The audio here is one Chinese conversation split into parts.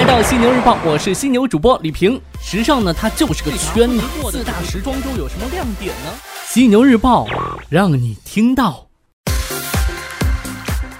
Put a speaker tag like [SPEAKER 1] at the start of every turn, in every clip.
[SPEAKER 1] 来到犀牛日报，我是犀牛主播李平。时尚呢，它就是个圈子。四大时装周有什么亮点呢？犀牛日报让你听到。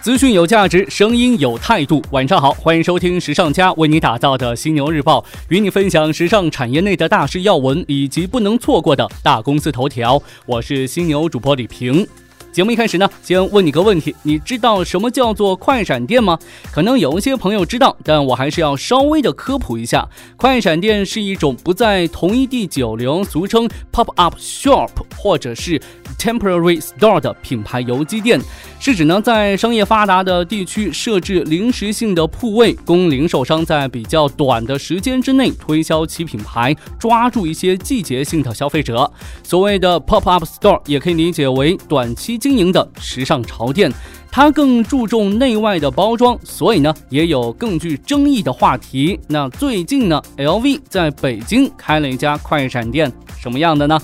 [SPEAKER 1] 资讯有价值，声音有态度。晚上好，欢迎收听时尚家为你打造的犀牛日报，与你分享时尚产业内的大事要闻以及不能错过的大公司头条。我是犀牛主播李平。节目一开始呢，先问你个问题：你知道什么叫做快闪店吗？可能有一些朋友知道，但我还是要稍微的科普一下。快闪店是一种不在同一地久留，俗称 pop up shop 或者是 temporary store 的品牌游击店，是指呢在商业发达的地区设置临时性的铺位，供零售商在比较短的时间之内推销其品牌，抓住一些季节性的消费者。所谓的 pop up store 也可以理解为短期。经营的时尚潮店，它更注重内外的包装，所以呢，也有更具争议的话题。那最近呢，LV 在北京开了一家快闪店，什么样的呢？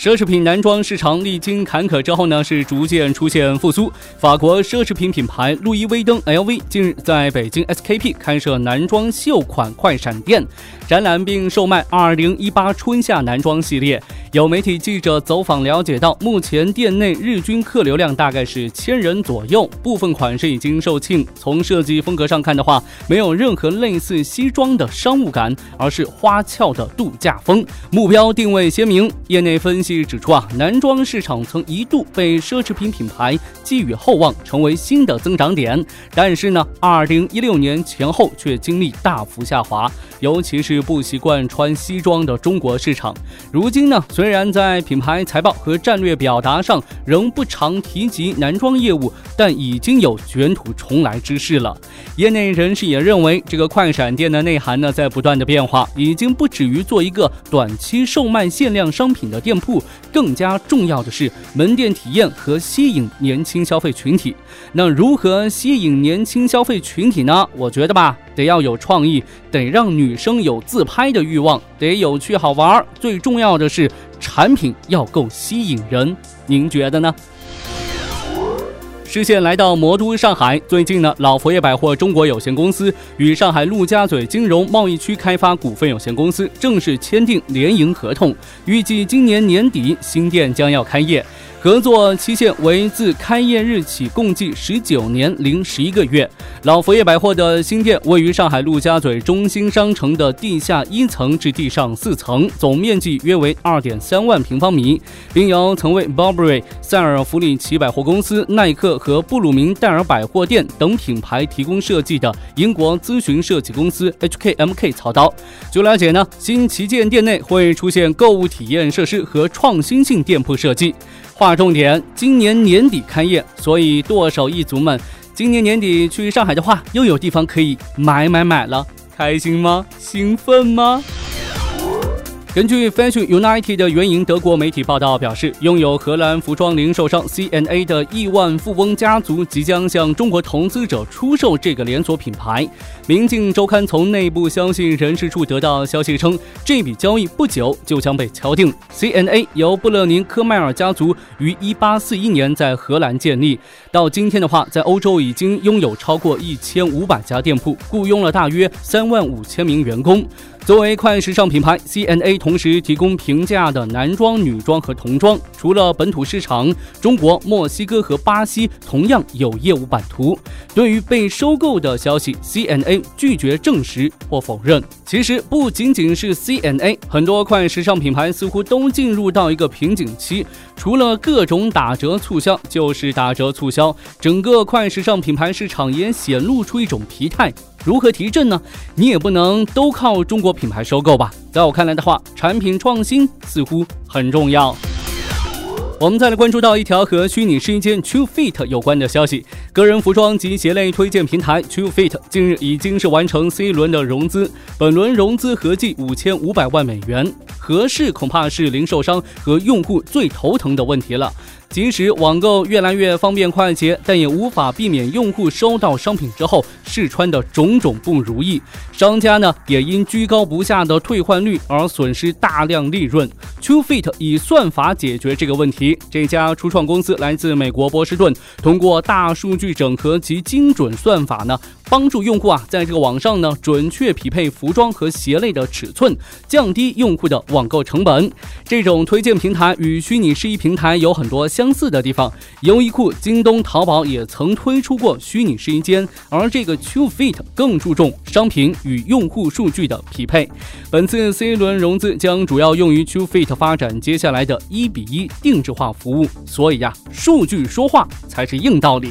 [SPEAKER 1] 奢侈品男装市场历经坎坷之后呢，是逐渐出现复苏。法国奢侈品品牌路易威登 （LV） 近日在北京 SKP 开设男装秀款快闪店，展览并售卖2018春夏男装系列。有媒体记者走访了解到，目前店内日均客流量大概是千人左右，部分款式已经售罄。从设计风格上看的话，没有任何类似西装的商务感，而是花俏的度假风，目标定位鲜明。业内分析。指出啊，男装市场曾一度被奢侈品品牌寄予厚望，成为新的增长点。但是呢，二零一六年前后却经历大幅下滑，尤其是不习惯穿西装的中国市场。如今呢，虽然在品牌财报和战略表达上仍不常提及男装业务，但已经有卷土重来之势了。业内人士也认为，这个快闪店的内涵呢，在不断的变化，已经不止于做一个短期售卖限量商品的店铺。更加重要的是门店体验和吸引年轻消费群体。那如何吸引年轻消费群体呢？我觉得吧，得要有创意，得让女生有自拍的欲望，得有趣好玩儿。最重要的是产品要够吸引人。您觉得呢？视线来到魔都上海，最近呢，老佛爷百货中国有限公司与上海陆家嘴金融贸易区开发股份有限公司正式签订联营合同，预计今年年底新店将要开业。合作期限为自开业日起共计十九年零十一个月。老佛爷百货的新店位于上海陆家嘴中心商城的地下一层至地上四层，总面积约为二点三万平方米，并由曾为 Burberry、塞尔弗里奇百货公司、耐克和布鲁明戴尔百货店等品牌提供设计的英国咨询设计公司 HKMK 操刀。据了解呢，新旗舰店内会出现购物体验设施和创新性店铺设计。划重点，今年年底开业，所以剁手一族们，今年年底去上海的话，又有地方可以买买买了，开心吗？兴奋吗？根据 Fashion United 的援引德国媒体报道表示，拥有荷兰服装零售商 C N A 的亿万富翁家族即将向中国投资者出售这个连锁品牌。明镜周刊从内部消息人士处得到消息称，这笔交易不久就将被敲定。C N A 由布勒宁科迈尔家族于1841年在荷兰建立，到今天的话，在欧洲已经拥有超过1500家店铺，雇佣了大约3万五千名员工。作为快时尚品牌，CNA 同时提供平价的男装、女装和童装。除了本土市场，中国、墨西哥和巴西同样有业务版图。对于被收购的消息，CNA 拒绝证实或否认。其实不仅仅是 CNA，很多快时尚品牌似乎都进入到一个瓶颈期，除了各种打折促销，就是打折促销。整个快时尚品牌市场也显露出一种疲态。如何提振呢？你也不能都靠中国品牌收购吧。在我看来的话，产品创新似乎很重要。我们再来关注到一条和虚拟试衣间 True Fit 有关的消息。个人服装及鞋类推荐平台 True Fit 近日已经是完成 C 轮的融资，本轮融资合计五千五百万美元。合适恐怕是零售商和用户最头疼的问题了。即使网购越来越方便快捷，但也无法避免用户收到商品之后试穿的种种不如意。商家呢也因居高不下的退换率而损失大量利润。True Fit 以算法解决这个问题。这家初创公司来自美国波士顿，通过大数据整合及精准算法呢。帮助用户啊在这个网上呢准确匹配服装和鞋类的尺寸，降低用户的网购成本。这种推荐平台与虚拟试衣平台有很多相似的地方。优衣库、京东、淘宝也曾推出过虚拟试衣间，而这个 True Fit 更注重商品与用户数据的匹配。本次 C 轮融资将主要用于 True Fit 发展接下来的一比一定制化服务。所以呀，数据说话才是硬道理。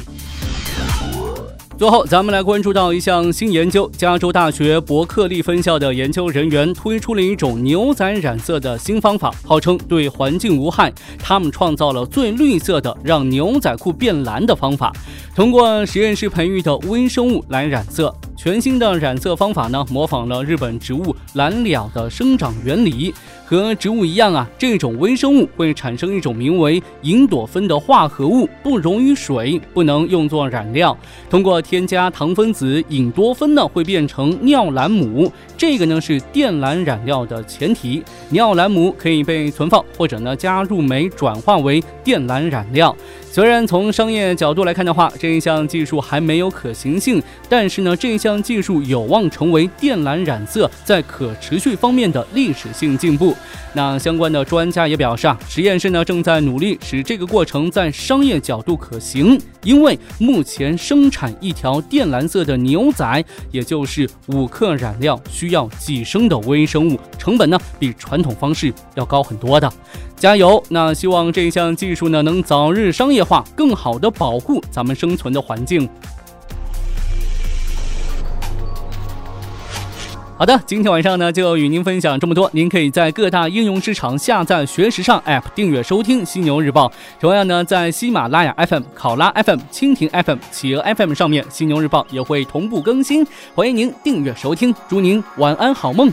[SPEAKER 1] 最后，咱们来关注到一项新研究：加州大学伯克利分校的研究人员推出了一种牛仔染色的新方法，号称对环境无害。他们创造了最绿色的让牛仔裤变蓝的方法，通过实验室培育的微生物来染色。全新的染色方法呢，模仿了日本植物蓝鸟的生长原理。和植物一样啊，这种微生物会产生一种名为吲哚酚的化合物，不溶于水，不能用作染料。通过添加糖分子吲哚酚呢，会变成尿蓝母。这个呢是靛蓝染料的前提。尿蓝母可以被存放，或者呢加入酶转化为靛蓝染料。虽然从商业角度来看的话，这一项技术还没有可行性，但是呢，这项技术有望成为靛蓝染色在可持续方面的历史性进步。那相关的专家也表示啊，实验室呢正在努力使这个过程在商业角度可行，因为目前生产一条靛蓝色的牛仔，也就是五克染料需要几升的微生物，成本呢比传统方式要高很多的。加油！那希望这项技术呢能早日商业化，更好的保护咱们生存的环境。好的，今天晚上呢就与您分享这么多。您可以在各大应用市场下载学时尚 App，订阅收听犀牛日报。同样呢，在喜马拉雅 FM、考拉 FM、蜻蜓 FM、企鹅 FM 上面，犀牛日报也会同步更新。欢迎您订阅收听，祝您晚安好梦。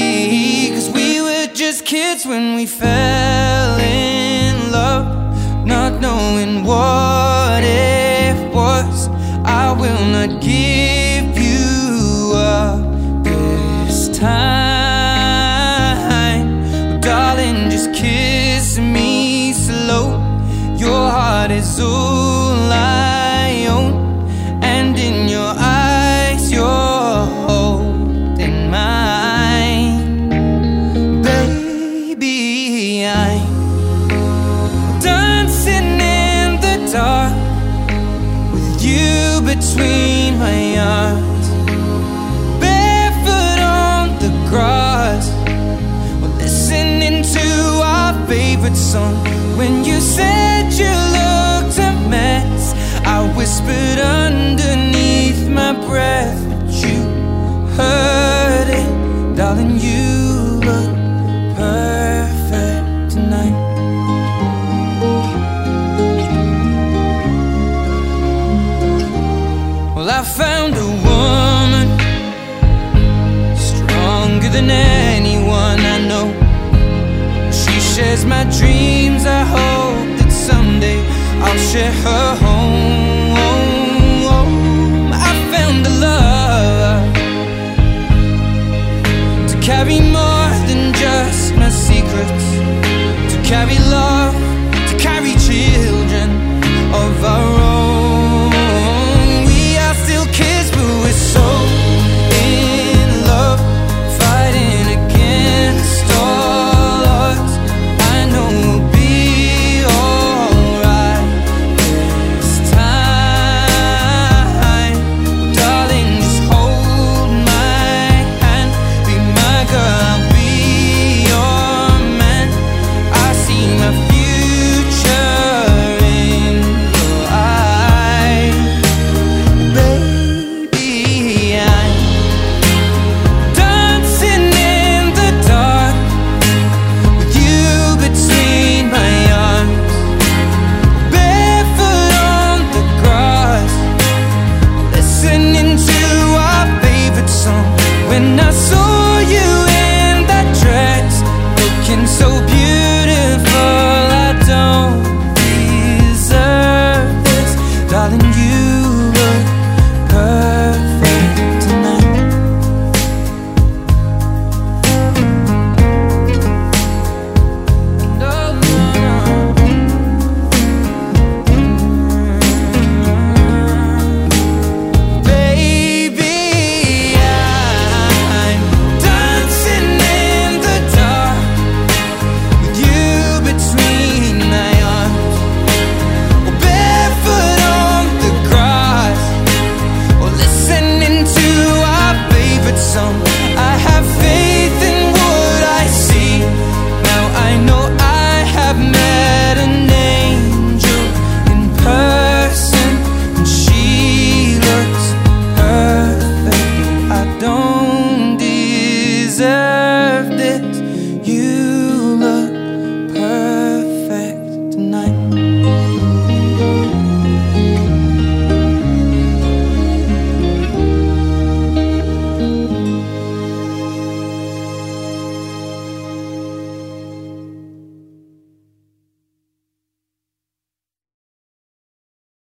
[SPEAKER 1] Kids when we fell in love, not knowing what it was. I will not give you up this time, darling. Just kiss me slow. Your heart is all between my arms, barefoot on the grass, We're listening to our favorite song. When you said you looked a mess, I whispered underneath my breath, but you heard home. I found a love to carry more than just my secrets, to carry love, to carry children.